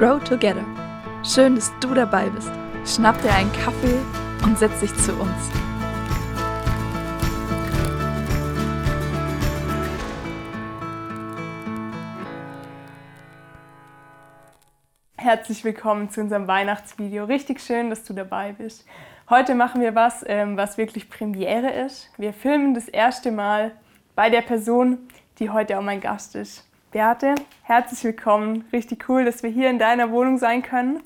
Grow Together. Schön, dass du dabei bist. Schnapp dir einen Kaffee und setz dich zu uns. Herzlich willkommen zu unserem Weihnachtsvideo. Richtig schön, dass du dabei bist. Heute machen wir was, ähm, was wirklich Premiere ist. Wir filmen das erste Mal bei der Person, die heute auch mein Gast ist. Beate, herzlich willkommen. Richtig cool, dass wir hier in deiner Wohnung sein können.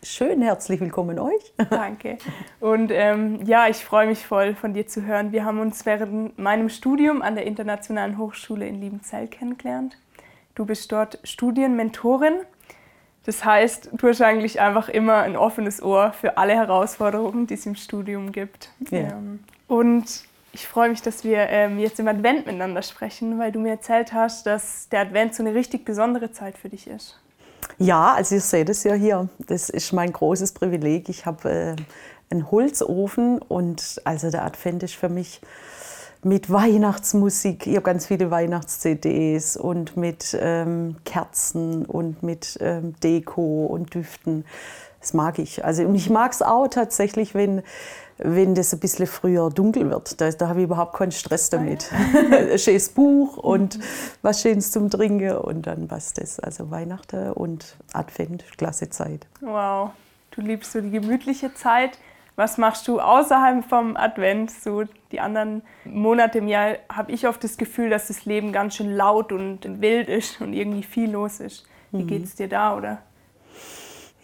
Schön, herzlich willkommen euch. Danke. Und ähm, ja, ich freue mich voll, von dir zu hören. Wir haben uns während meinem Studium an der Internationalen Hochschule in Liebenzell kennengelernt. Du bist dort Studienmentorin. Das heißt, du hast eigentlich einfach immer ein offenes Ohr für alle Herausforderungen, die es im Studium gibt. Ja. Ähm, und ich freue mich, dass wir ähm, jetzt im Advent miteinander sprechen, weil du mir erzählt hast, dass der Advent so eine richtig besondere Zeit für dich ist. Ja, also ihr seht es ja hier. Das ist mein großes Privileg. Ich habe äh, einen Holzofen und also der Advent ist für mich mit Weihnachtsmusik. Ich habe ganz viele Weihnachts-CDs und mit ähm, Kerzen und mit ähm, Deko und Düften. Das mag ich. Also ich mag es auch tatsächlich, wenn wenn das ein bisschen früher dunkel wird. Da, da habe ich überhaupt keinen Stress damit. ein schönes Buch und was Schönes zum Trinken und dann passt das. Also Weihnachten und Advent, klasse Zeit. Wow, du liebst so die gemütliche Zeit. Was machst du außerhalb vom Advent? So die anderen Monate im Jahr habe ich oft das Gefühl, dass das Leben ganz schön laut und wild ist und irgendwie viel los ist. Wie mhm. geht es dir da, oder?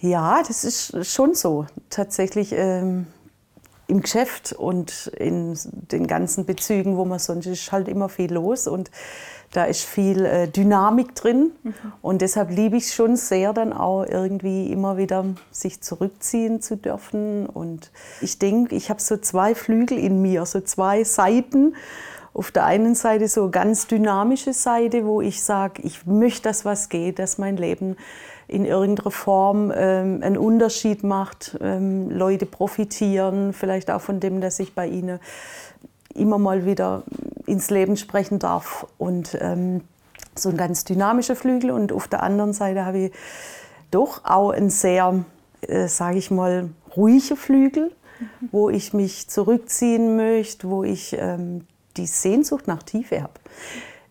Ja, das ist schon so. Tatsächlich ähm, im Geschäft und in den ganzen Bezügen, wo man sonst ist, halt immer viel los und da ist viel äh, Dynamik drin mhm. und deshalb liebe ich es schon sehr, dann auch irgendwie immer wieder sich zurückziehen zu dürfen und ich denke, ich habe so zwei Flügel in mir, so zwei Seiten. Auf der einen Seite so ganz dynamische Seite, wo ich sage, ich möchte, dass was geht, dass mein Leben in irgendeiner Form ähm, einen Unterschied macht, ähm, Leute profitieren, vielleicht auch von dem, dass ich bei ihnen immer mal wieder ins Leben sprechen darf. Und ähm, so ein ganz dynamischer Flügel. Und auf der anderen Seite habe ich doch auch einen sehr, äh, sage ich mal, ruhiger Flügel, wo ich mich zurückziehen möchte, wo ich ähm, die Sehnsucht nach Tiefe habe.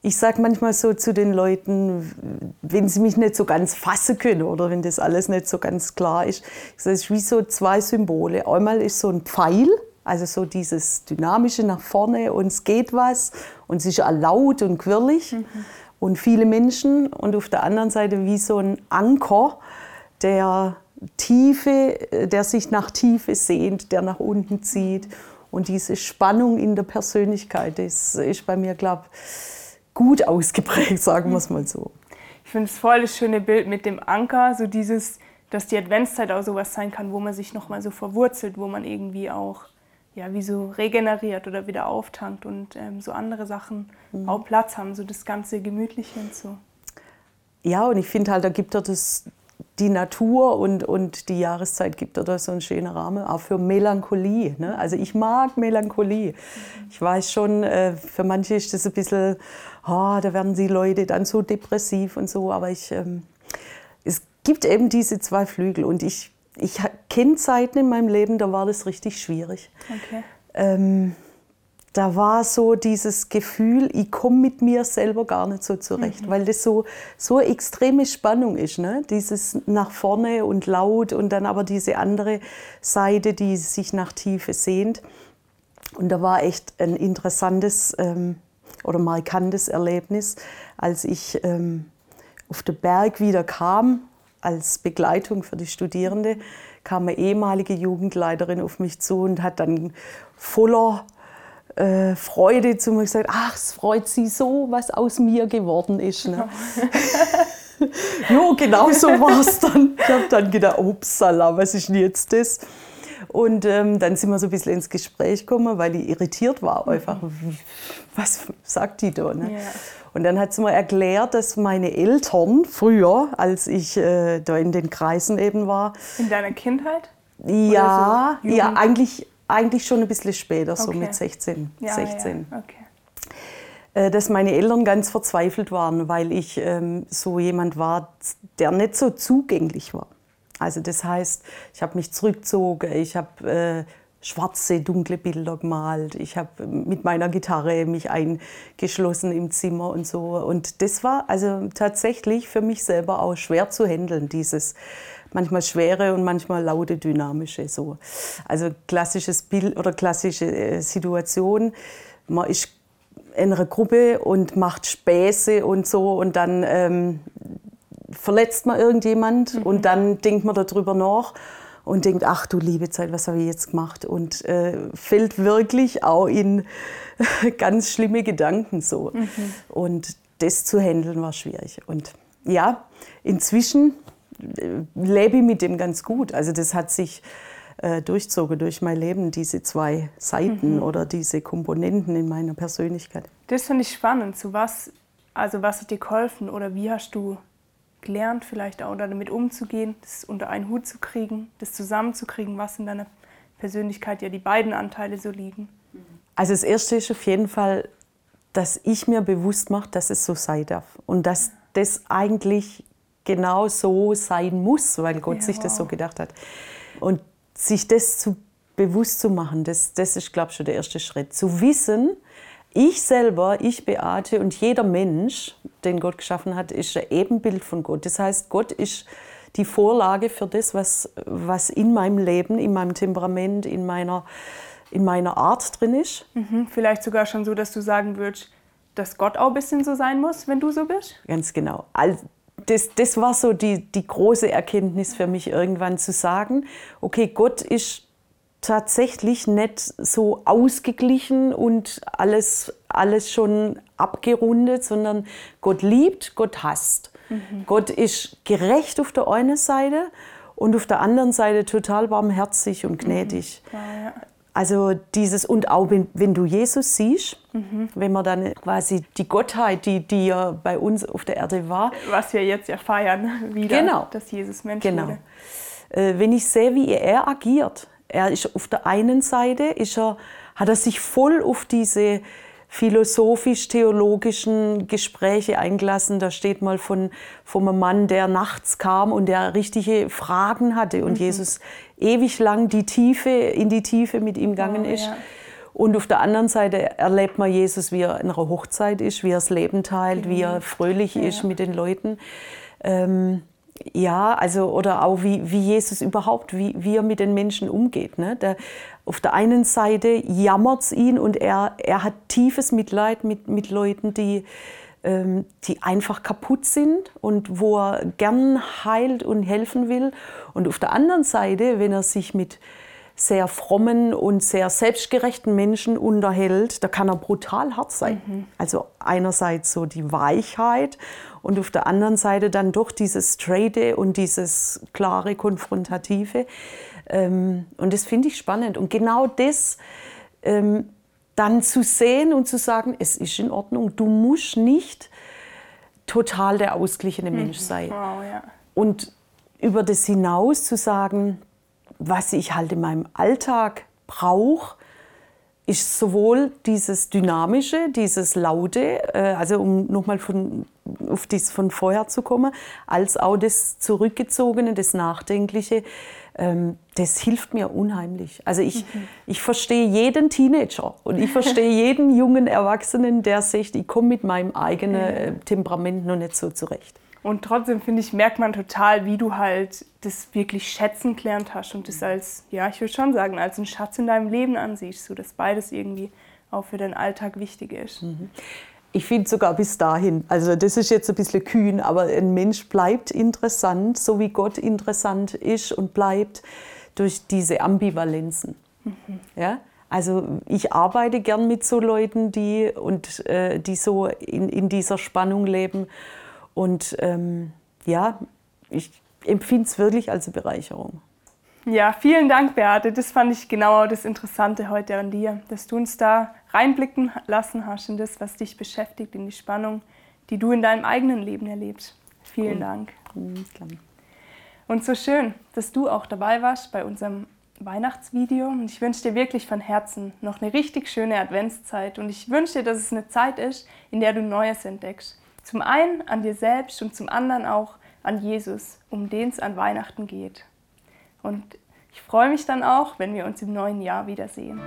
Ich sage manchmal so zu den Leuten, wenn sie mich nicht so ganz fassen können oder wenn das alles nicht so ganz klar ist, das ist wie so zwei Symbole. Einmal ist so ein Pfeil, also so dieses Dynamische nach vorne und es geht was und es ist auch laut und quirlig mhm. und viele Menschen und auf der anderen Seite wie so ein Anker, der Tiefe, der sich nach Tiefe sehnt, der nach unten zieht und diese Spannung in der Persönlichkeit, das ist bei mir, glaube ich, gut ausgeprägt, sagen wir es mal so. Ich finde es voll das schöne Bild mit dem Anker, so dieses, dass die Adventszeit auch sowas sein kann, wo man sich nochmal so verwurzelt, wo man irgendwie auch ja, wie so regeneriert oder wieder auftankt und ähm, so andere Sachen mhm. auch Platz haben, so das ganze Gemütliche und so. Ja, und ich finde halt, da gibt er das, die Natur und, und die Jahreszeit gibt da so einen schönen Rahmen, auch für Melancholie. Ne? Also ich mag Melancholie. Ich weiß schon, äh, für manche ist das ein bisschen, oh, da werden die Leute dann so depressiv und so, aber ich, ähm, es gibt eben diese zwei Flügel und ich, ich kenne Zeiten in meinem Leben, da war das richtig schwierig. Okay. Ähm, da war so dieses Gefühl, ich komme mit mir selber gar nicht so zurecht, mhm. weil das so, so eine extreme Spannung ist. Ne? Dieses nach vorne und laut und dann aber diese andere Seite, die sich nach Tiefe sehnt. Und da war echt ein interessantes ähm, oder markantes Erlebnis, als ich ähm, auf den Berg wieder kam, als Begleitung für die Studierende, kam eine ehemalige Jugendleiterin auf mich zu und hat dann voller äh, Freude zu mir gesagt, ach, es freut sie so, was aus mir geworden ist. Ne? jo, genau so war es dann. Ich habe dann gedacht, upsala, was ist denn jetzt das? Und ähm, dann sind wir so ein bisschen ins Gespräch gekommen, weil ich irritiert war einfach. Was sagt die da? Ne? Ja. Und dann hat sie mir erklärt, dass meine Eltern früher, als ich äh, da in den Kreisen eben war. In deiner Kindheit? Ja, so ja eigentlich, eigentlich schon ein bisschen später, okay. so mit 16. Ja, 16. Ja, okay. äh, dass meine Eltern ganz verzweifelt waren, weil ich ähm, so jemand war, der nicht so zugänglich war. Also das heißt, ich habe mich zurückgezogen, ich habe äh, schwarze, dunkle Bilder gemalt, ich habe mit meiner Gitarre mich eingeschlossen im Zimmer und so. Und das war also tatsächlich für mich selber auch schwer zu handeln, dieses manchmal schwere und manchmal laute, dynamische. So. Also klassisches Bild oder klassische äh, Situation. Man ist in einer Gruppe und macht Späße und so und dann ähm, verletzt man irgendjemand mhm. und dann denkt man darüber nach und denkt, ach du liebe Zeit, was habe ich jetzt gemacht? Und äh, fällt wirklich auch in ganz schlimme Gedanken so. Mhm. Und das zu handeln war schwierig. Und ja, inzwischen lebe ich mit dem ganz gut. Also das hat sich äh, durchzogen durch mein Leben, diese zwei Seiten mhm. oder diese Komponenten in meiner Persönlichkeit. Das finde ich spannend. Zu was, also was hat dir geholfen oder wie hast du gelernt, vielleicht auch damit umzugehen, das unter einen Hut zu kriegen, das zusammenzukriegen, was in deiner Persönlichkeit ja die beiden Anteile so liegen? Also das Erste ist auf jeden Fall, dass ich mir bewusst mache, dass es so sein darf und dass das eigentlich genau so sein muss, weil Gott ja, sich das so gedacht hat. Und sich das zu bewusst zu machen, das, das ist, glaube ich, schon der erste Schritt. Zu wissen, ich selber, ich Beate und jeder Mensch, den Gott geschaffen hat, ist ein Ebenbild von Gott. Das heißt, Gott ist die Vorlage für das, was, was in meinem Leben, in meinem Temperament, in meiner, in meiner Art drin ist. Mhm, vielleicht sogar schon so, dass du sagen würdest, dass Gott auch ein bisschen so sein muss, wenn du so bist? Ganz genau. Das, das war so die, die große Erkenntnis für mich, irgendwann zu sagen, okay, Gott ist tatsächlich nicht so ausgeglichen und alles, alles schon abgerundet, sondern Gott liebt, Gott hasst. Mhm. Gott ist gerecht auf der einen Seite und auf der anderen Seite total barmherzig und gnädig. Mhm. Ja, ja. Also dieses, und auch wenn, wenn du Jesus siehst, mhm. wenn man dann quasi die Gottheit, die, die ja bei uns auf der Erde war. Was wir jetzt ja feiern, wieder, genau. dass Jesus Mensch genau. wurde. Äh, wenn ich sehe, wie er agiert, er ist auf der einen Seite ist er, hat er sich voll auf diese philosophisch-theologischen Gespräche eingelassen. Da steht mal von, von einem Mann, der nachts kam und der richtige Fragen hatte und mhm. Jesus ewig lang die Tiefe, in die Tiefe mit ihm gegangen oh, ist. Ja. Und auf der anderen Seite erlebt man Jesus, wie er in einer Hochzeit ist, wie er das Leben teilt, mhm. wie er fröhlich ja. ist mit den Leuten. Ähm, ja, also oder auch wie, wie Jesus überhaupt, wie, wie er mit den Menschen umgeht. Ne? Der, auf der einen Seite jammert es ihn und er, er hat tiefes Mitleid mit, mit Leuten, die, ähm, die einfach kaputt sind und wo er gern heilt und helfen will. Und auf der anderen Seite, wenn er sich mit sehr frommen und sehr selbstgerechten Menschen unterhält, da kann er brutal hart sein. Mhm. Also einerseits so die Weichheit und auf der anderen Seite dann doch dieses Straighte und dieses klare, konfrontative. Ähm, und das finde ich spannend. Und genau das ähm, dann zu sehen und zu sagen, es ist in Ordnung, du musst nicht total der ausgeglichene Mensch mhm. sein. Wow, ja. Und über das hinaus zu sagen, was ich halt in meinem Alltag brauche, ist sowohl dieses Dynamische, dieses Laute, äh, also um nochmal von, auf das von vorher zu kommen, als auch das Zurückgezogene, das Nachdenkliche. Ähm, das hilft mir unheimlich. Also ich, mhm. ich verstehe jeden Teenager und ich verstehe jeden jungen Erwachsenen, der sagt, ich komme mit meinem eigenen äh, Temperament noch nicht so zurecht. Und trotzdem, finde ich, merkt man total, wie du halt das wirklich schätzen gelernt hast und das als, ja, ich würde schon sagen, als einen Schatz in deinem Leben ansiehst, so dass beides irgendwie auch für deinen Alltag wichtig ist. Mhm. Ich finde sogar bis dahin, also das ist jetzt ein bisschen kühn, aber ein Mensch bleibt interessant, so wie Gott interessant ist und bleibt durch diese Ambivalenzen. Mhm. Ja? Also ich arbeite gern mit so Leuten, die, und, äh, die so in, in dieser Spannung leben und ähm, ja, ich empfinde es wirklich als eine Bereicherung. Ja, vielen Dank, Beate. Das fand ich genau das Interessante heute an dir, dass du uns da reinblicken lassen hast in das, was dich beschäftigt, in die Spannung, die du in deinem eigenen Leben erlebst. Vielen cool. Dank. Mhm, und so schön, dass du auch dabei warst bei unserem Weihnachtsvideo. Und ich wünsche dir wirklich von Herzen noch eine richtig schöne Adventszeit. Und ich wünsche dir, dass es eine Zeit ist, in der du Neues entdeckst. Zum einen an dir selbst und zum anderen auch an Jesus, um den es an Weihnachten geht. Und ich freue mich dann auch, wenn wir uns im neuen Jahr wiedersehen.